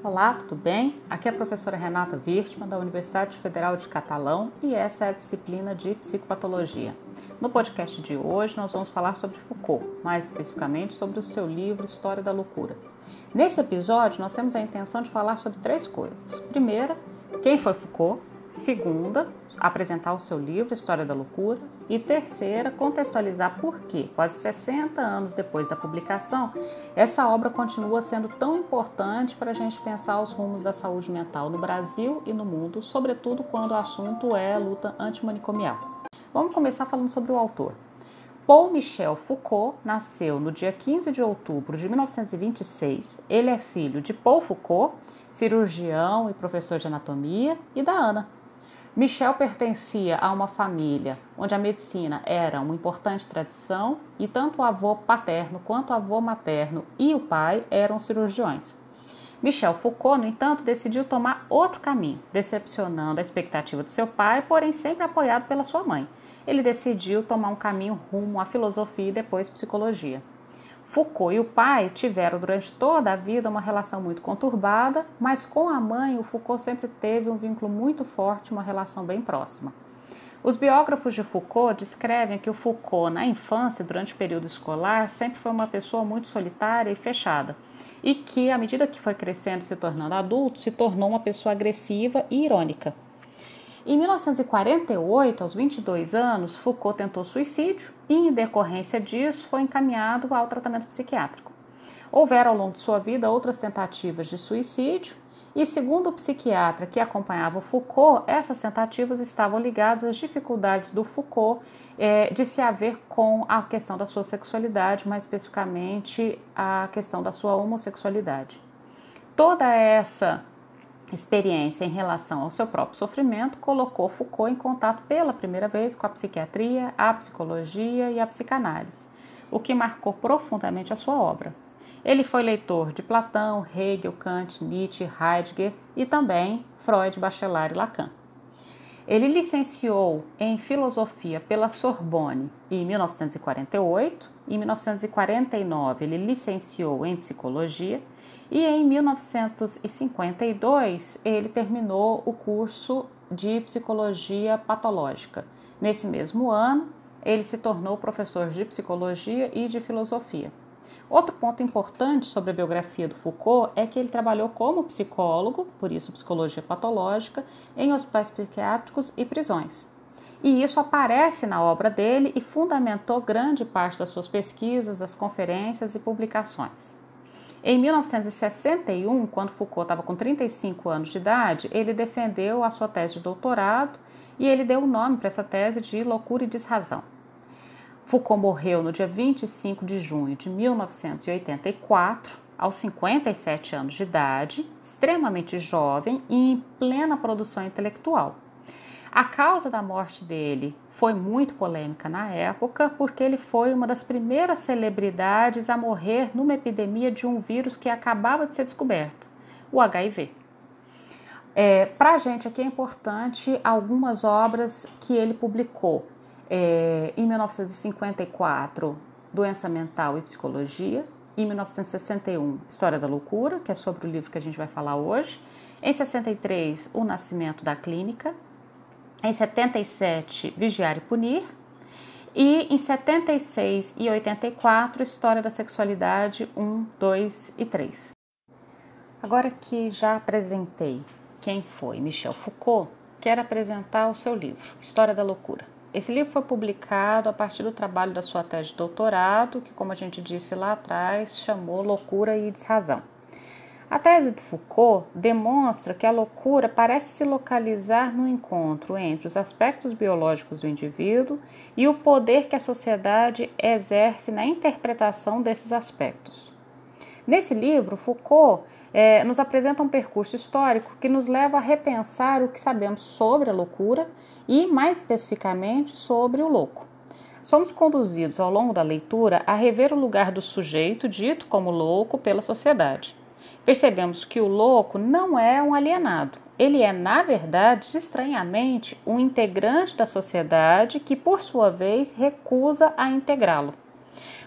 Olá, tudo bem? Aqui é a professora Renata Wirtmann, da Universidade Federal de Catalão, e essa é a disciplina de Psicopatologia. No podcast de hoje, nós vamos falar sobre Foucault, mais especificamente sobre o seu livro História da Loucura. Nesse episódio, nós temos a intenção de falar sobre três coisas. Primeira, quem foi Foucault? Segunda, apresentar o seu livro História da Loucura. E terceira, contextualizar por que, quase 60 anos depois da publicação, essa obra continua sendo tão importante para a gente pensar os rumos da saúde mental no Brasil e no mundo, sobretudo quando o assunto é a luta antimanicomial. Vamos começar falando sobre o autor. Paul Michel Foucault nasceu no dia 15 de outubro de 1926. Ele é filho de Paul Foucault, cirurgião e professor de anatomia, e da Ana, Michel pertencia a uma família onde a medicina era uma importante tradição e tanto o avô paterno quanto o avô materno e o pai eram cirurgiões. Michel Foucault, no entanto, decidiu tomar outro caminho, decepcionando a expectativa do seu pai, porém sempre apoiado pela sua mãe. Ele decidiu tomar um caminho rumo à filosofia e depois psicologia. Foucault e o pai tiveram durante toda a vida uma relação muito conturbada, mas com a mãe o Foucault sempre teve um vínculo muito forte, uma relação bem próxima. Os biógrafos de Foucault descrevem que o Foucault, na infância, durante o período escolar, sempre foi uma pessoa muito solitária e fechada, e que, à medida que foi crescendo e se tornando adulto, se tornou uma pessoa agressiva e irônica. Em 1948, aos 22 anos, Foucault tentou suicídio e, em decorrência disso, foi encaminhado ao tratamento psiquiátrico. Houveram ao longo de sua vida outras tentativas de suicídio e, segundo o psiquiatra que acompanhava Foucault, essas tentativas estavam ligadas às dificuldades do Foucault é, de se haver com a questão da sua sexualidade, mais especificamente a questão da sua homossexualidade. Toda essa experiência em relação ao seu próprio sofrimento colocou Foucault em contato pela primeira vez com a psiquiatria, a psicologia e a psicanálise, o que marcou profundamente a sua obra. Ele foi leitor de Platão, Hegel, Kant, Nietzsche, Heidegger e também Freud, Bachelard e Lacan. Ele licenciou em filosofia pela Sorbonne em 1948. Em 1949, ele licenciou em psicologia e em 1952 ele terminou o curso de psicologia patológica. Nesse mesmo ano, ele se tornou professor de psicologia e de filosofia. Outro ponto importante sobre a biografia do Foucault é que ele trabalhou como psicólogo, por isso psicologia patológica, em hospitais psiquiátricos e prisões. E isso aparece na obra dele e fundamentou grande parte das suas pesquisas, das conferências e publicações. Em 1961, quando Foucault estava com 35 anos de idade, ele defendeu a sua tese de doutorado e ele deu o nome para essa tese de Loucura e Desrazão. Foucault morreu no dia 25 de junho de 1984, aos 57 anos de idade, extremamente jovem e em plena produção intelectual. A causa da morte dele foi muito polêmica na época, porque ele foi uma das primeiras celebridades a morrer numa epidemia de um vírus que acabava de ser descoberto, o HIV. É, Para a gente aqui é importante algumas obras que ele publicou. É, em 1954, Doença Mental e Psicologia. Em 1961, História da Loucura, que é sobre o livro que a gente vai falar hoje. Em 63, O Nascimento da Clínica. Em 77, Vigiar e Punir. E em 76 e 84, História da Sexualidade 1, 2 e 3. Agora que já apresentei quem foi Michel Foucault, quero apresentar o seu livro, História da Loucura. Esse livro foi publicado a partir do trabalho da sua tese de doutorado, que, como a gente disse lá atrás, chamou Loucura e Desrazão. A tese de Foucault demonstra que a loucura parece se localizar no encontro entre os aspectos biológicos do indivíduo e o poder que a sociedade exerce na interpretação desses aspectos. Nesse livro, Foucault é, nos apresenta um percurso histórico que nos leva a repensar o que sabemos sobre a loucura e, mais especificamente, sobre o louco. Somos conduzidos ao longo da leitura a rever o lugar do sujeito dito como louco pela sociedade percebemos que o louco não é um alienado. Ele é, na verdade, estranhamente, um integrante da sociedade que, por sua vez, recusa a integrá-lo.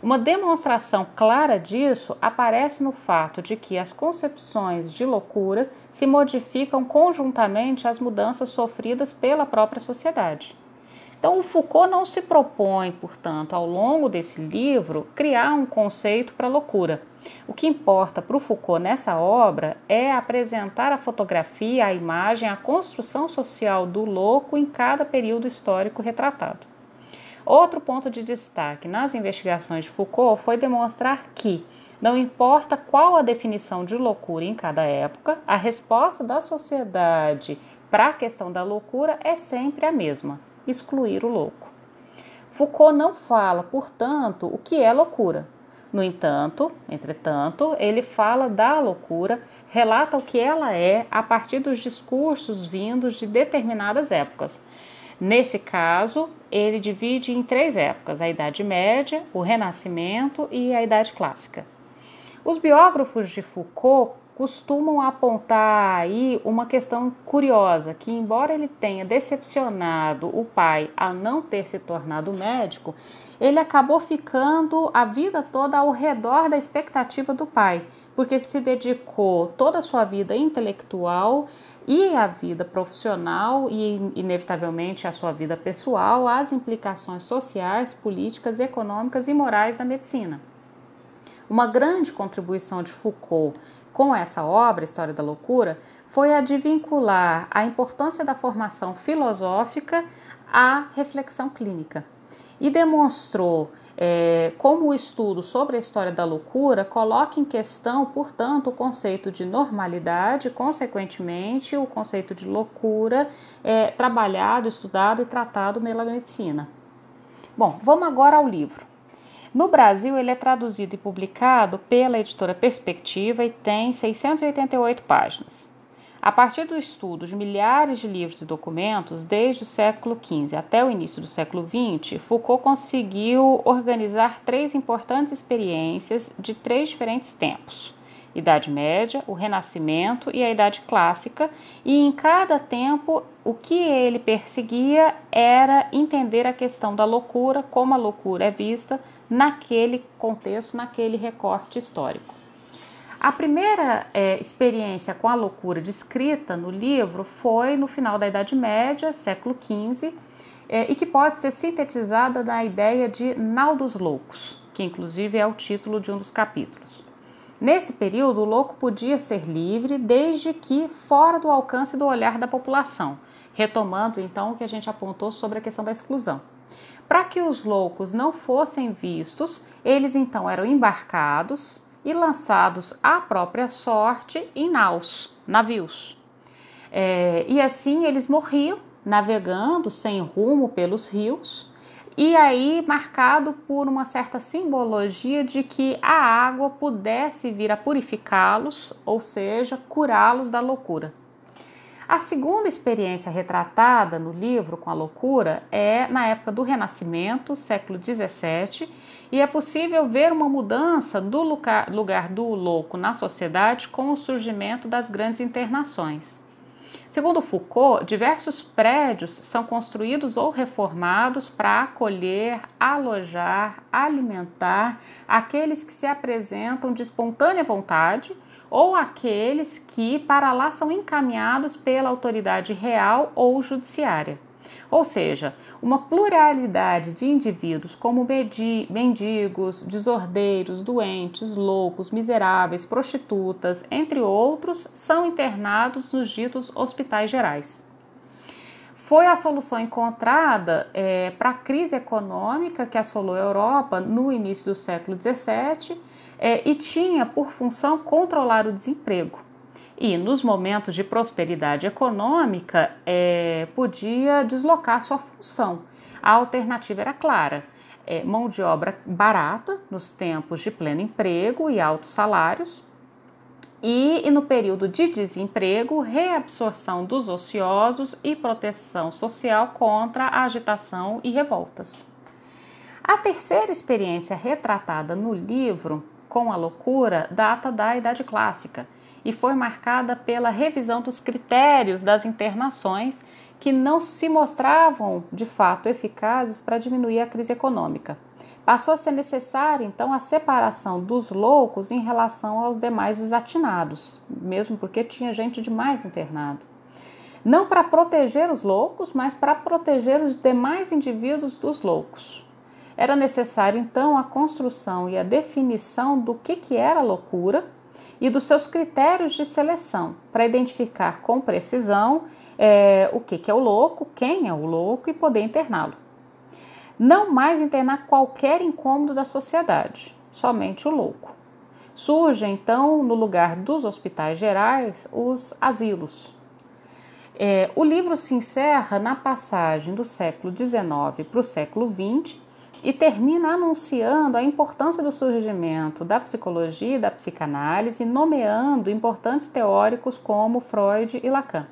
Uma demonstração clara disso aparece no fato de que as concepções de loucura se modificam conjuntamente às mudanças sofridas pela própria sociedade. Então, o Foucault não se propõe, portanto, ao longo desse livro, criar um conceito para loucura. O que importa para o Foucault nessa obra é apresentar a fotografia, a imagem, a construção social do louco em cada período histórico retratado. Outro ponto de destaque nas investigações de Foucault foi demonstrar que, não importa qual a definição de loucura em cada época, a resposta da sociedade para a questão da loucura é sempre a mesma: excluir o louco. Foucault não fala, portanto, o que é loucura. No entanto, entretanto, ele fala da loucura, relata o que ela é a partir dos discursos vindos de determinadas épocas. Nesse caso, ele divide em três épocas: a Idade Média, o Renascimento e a Idade Clássica. Os biógrafos de Foucault costumam apontar aí uma questão curiosa, que embora ele tenha decepcionado o pai a não ter se tornado médico, ele acabou ficando a vida toda ao redor da expectativa do pai, porque se dedicou toda a sua vida intelectual e a vida profissional e inevitavelmente a sua vida pessoal às implicações sociais, políticas, econômicas e morais da medicina. Uma grande contribuição de Foucault com essa obra, História da Loucura, foi a de vincular a importância da formação filosófica à reflexão clínica e demonstrou é, como o estudo sobre a história da loucura coloca em questão, portanto, o conceito de normalidade, consequentemente, o conceito de loucura é, trabalhado, estudado e tratado pela medicina. Bom, vamos agora ao livro. No Brasil, ele é traduzido e publicado pela editora Perspectiva e tem 688 páginas. A partir do estudo de milhares de livros e documentos, desde o século XV até o início do século XX, Foucault conseguiu organizar três importantes experiências de três diferentes tempos: Idade Média, o Renascimento e a Idade Clássica, e em cada tempo o que ele perseguia era entender a questão da loucura, como a loucura é vista naquele contexto, naquele recorte histórico. A primeira é, experiência com a loucura descrita no livro foi no final da Idade Média, século XV, é, e que pode ser sintetizada na ideia de Nau dos Loucos, que inclusive é o título de um dos capítulos. Nesse período, o louco podia ser livre desde que fora do alcance do olhar da população, retomando então o que a gente apontou sobre a questão da exclusão. Para que os loucos não fossem vistos, eles então eram embarcados e lançados à própria sorte em naus, navios. É, e assim eles morriam navegando sem rumo pelos rios, e aí marcado por uma certa simbologia de que a água pudesse vir a purificá-los, ou seja, curá-los da loucura. A segunda experiência retratada no livro com a loucura é na época do Renascimento, século XVII, e é possível ver uma mudança do lugar, lugar do louco na sociedade com o surgimento das grandes internações. Segundo Foucault, diversos prédios são construídos ou reformados para acolher, alojar, alimentar aqueles que se apresentam de espontânea vontade ou aqueles que para lá são encaminhados pela autoridade real ou judiciária. Ou seja, uma pluralidade de indivíduos, como mendigos, desordeiros, doentes, loucos, miseráveis, prostitutas, entre outros, são internados nos ditos hospitais gerais. Foi a solução encontrada é, para a crise econômica que assolou a Europa no início do século XVII é, e tinha por função controlar o desemprego. E nos momentos de prosperidade econômica, é, podia deslocar sua função. A alternativa era clara: é, mão de obra barata nos tempos de pleno emprego e altos salários, e, e, no período de desemprego, reabsorção dos ociosos e proteção social contra a agitação e revoltas. A terceira experiência retratada no livro com a loucura data da Idade Clássica e foi marcada pela revisão dos critérios das internações que não se mostravam de fato eficazes para diminuir a crise econômica. Passou a ser necessária, então, a separação dos loucos em relação aos demais desatinados, mesmo porque tinha gente demais internado. Não para proteger os loucos, mas para proteger os demais indivíduos dos loucos. Era necessário, então, a construção e a definição do que, que era loucura e dos seus critérios de seleção, para identificar com precisão é, o que, que é o louco, quem é o louco e poder interná-lo. Não mais internar qualquer incômodo da sociedade, somente o louco. Surge então, no lugar dos hospitais gerais, os asilos. É, o livro se encerra na passagem do século XIX para o século XX e termina anunciando a importância do surgimento da psicologia e da psicanálise, nomeando importantes teóricos como Freud e Lacan.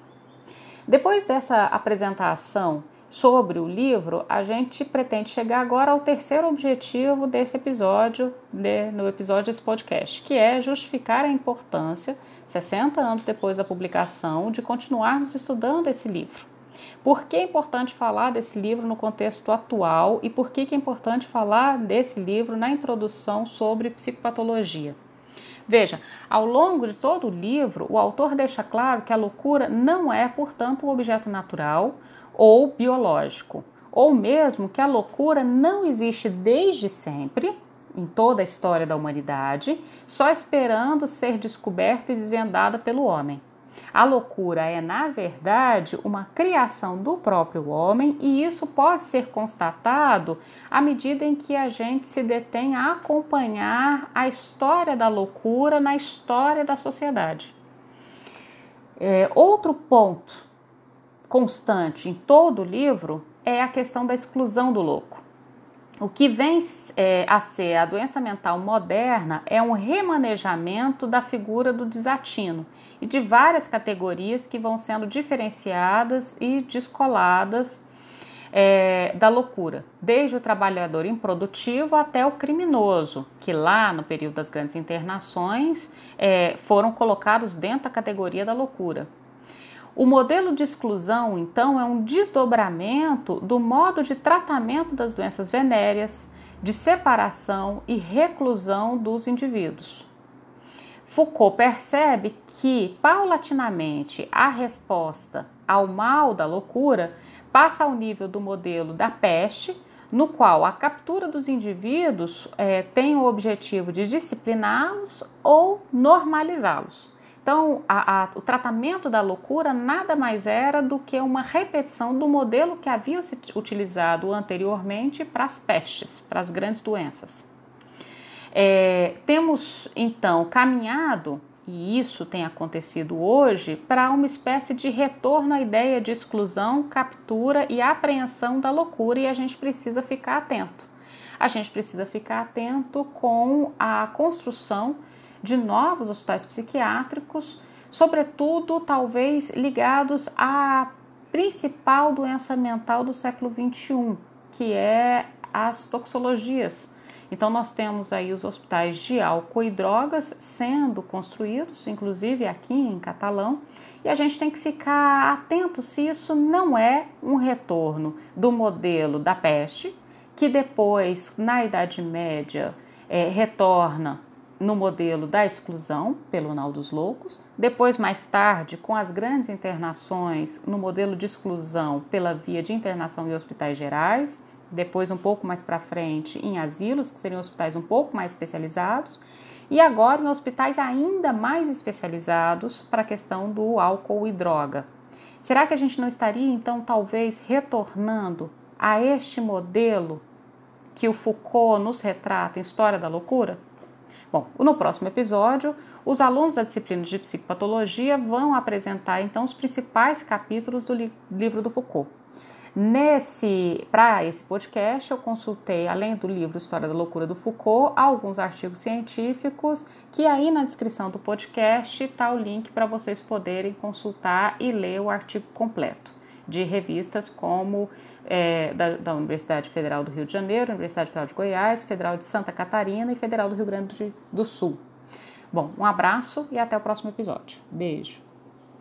Depois dessa apresentação sobre o livro, a gente pretende chegar agora ao terceiro objetivo desse episódio, de, no episódio desse podcast, que é justificar a importância, 60 anos depois da publicação, de continuarmos estudando esse livro. Por que é importante falar desse livro no contexto atual e por que é importante falar desse livro na introdução sobre psicopatologia? Veja, ao longo de todo o livro, o autor deixa claro que a loucura não é, portanto, um objeto natural ou biológico, ou mesmo que a loucura não existe desde sempre, em toda a história da humanidade, só esperando ser descoberta e desvendada pelo homem. A loucura é, na verdade, uma criação do próprio homem e isso pode ser constatado à medida em que a gente se detém a acompanhar a história da loucura na história da sociedade. É, outro ponto constante em todo o livro é a questão da exclusão do louco. O que vem é, a ser a doença mental moderna é um remanejamento da figura do desatino e de várias categorias que vão sendo diferenciadas e descoladas é, da loucura, desde o trabalhador improdutivo até o criminoso, que lá no período das grandes internações é, foram colocados dentro da categoria da loucura. O modelo de exclusão, então, é um desdobramento do modo de tratamento das doenças venéreas, de separação e reclusão dos indivíduos. Foucault percebe que, paulatinamente, a resposta ao mal da loucura passa ao nível do modelo da peste, no qual a captura dos indivíduos é, tem o objetivo de discipliná-los ou normalizá-los. Então, a, a, o tratamento da loucura nada mais era do que uma repetição do modelo que havia se utilizado anteriormente para as pestes, para as grandes doenças. É, temos então caminhado, e isso tem acontecido hoje, para uma espécie de retorno à ideia de exclusão, captura e apreensão da loucura, e a gente precisa ficar atento. A gente precisa ficar atento com a construção de novos hospitais psiquiátricos, sobretudo talvez ligados à principal doença mental do século XXI, que é as toxologias. Então nós temos aí os hospitais de álcool e drogas sendo construídos, inclusive aqui em Catalão, e a gente tem que ficar atento se isso não é um retorno do modelo da peste, que depois, na Idade Média, é, retorna no modelo da exclusão pelo Nau dos Loucos, depois, mais tarde, com as grandes internações, no modelo de exclusão pela via de internação em hospitais gerais, depois um pouco mais para frente em asilos, que seriam hospitais um pouco mais especializados, e agora em hospitais ainda mais especializados para a questão do álcool e droga. Será que a gente não estaria então talvez retornando a este modelo que o Foucault nos retrata em História da Loucura? Bom, no próximo episódio, os alunos da disciplina de psicopatologia vão apresentar então os principais capítulos do li livro do Foucault. Nesse, para esse podcast, eu consultei, além do livro História da Loucura do Foucault, alguns artigos científicos, que aí na descrição do podcast está o link para vocês poderem consultar e ler o artigo completo de revistas como é, da, da, Universidade Federal do Rio de Janeiro, Universidade Federal de Goiás, Federal de Santa Catarina e Federal do Rio Grande do Sul. Bom, um abraço e até o próximo episódio. Beijo!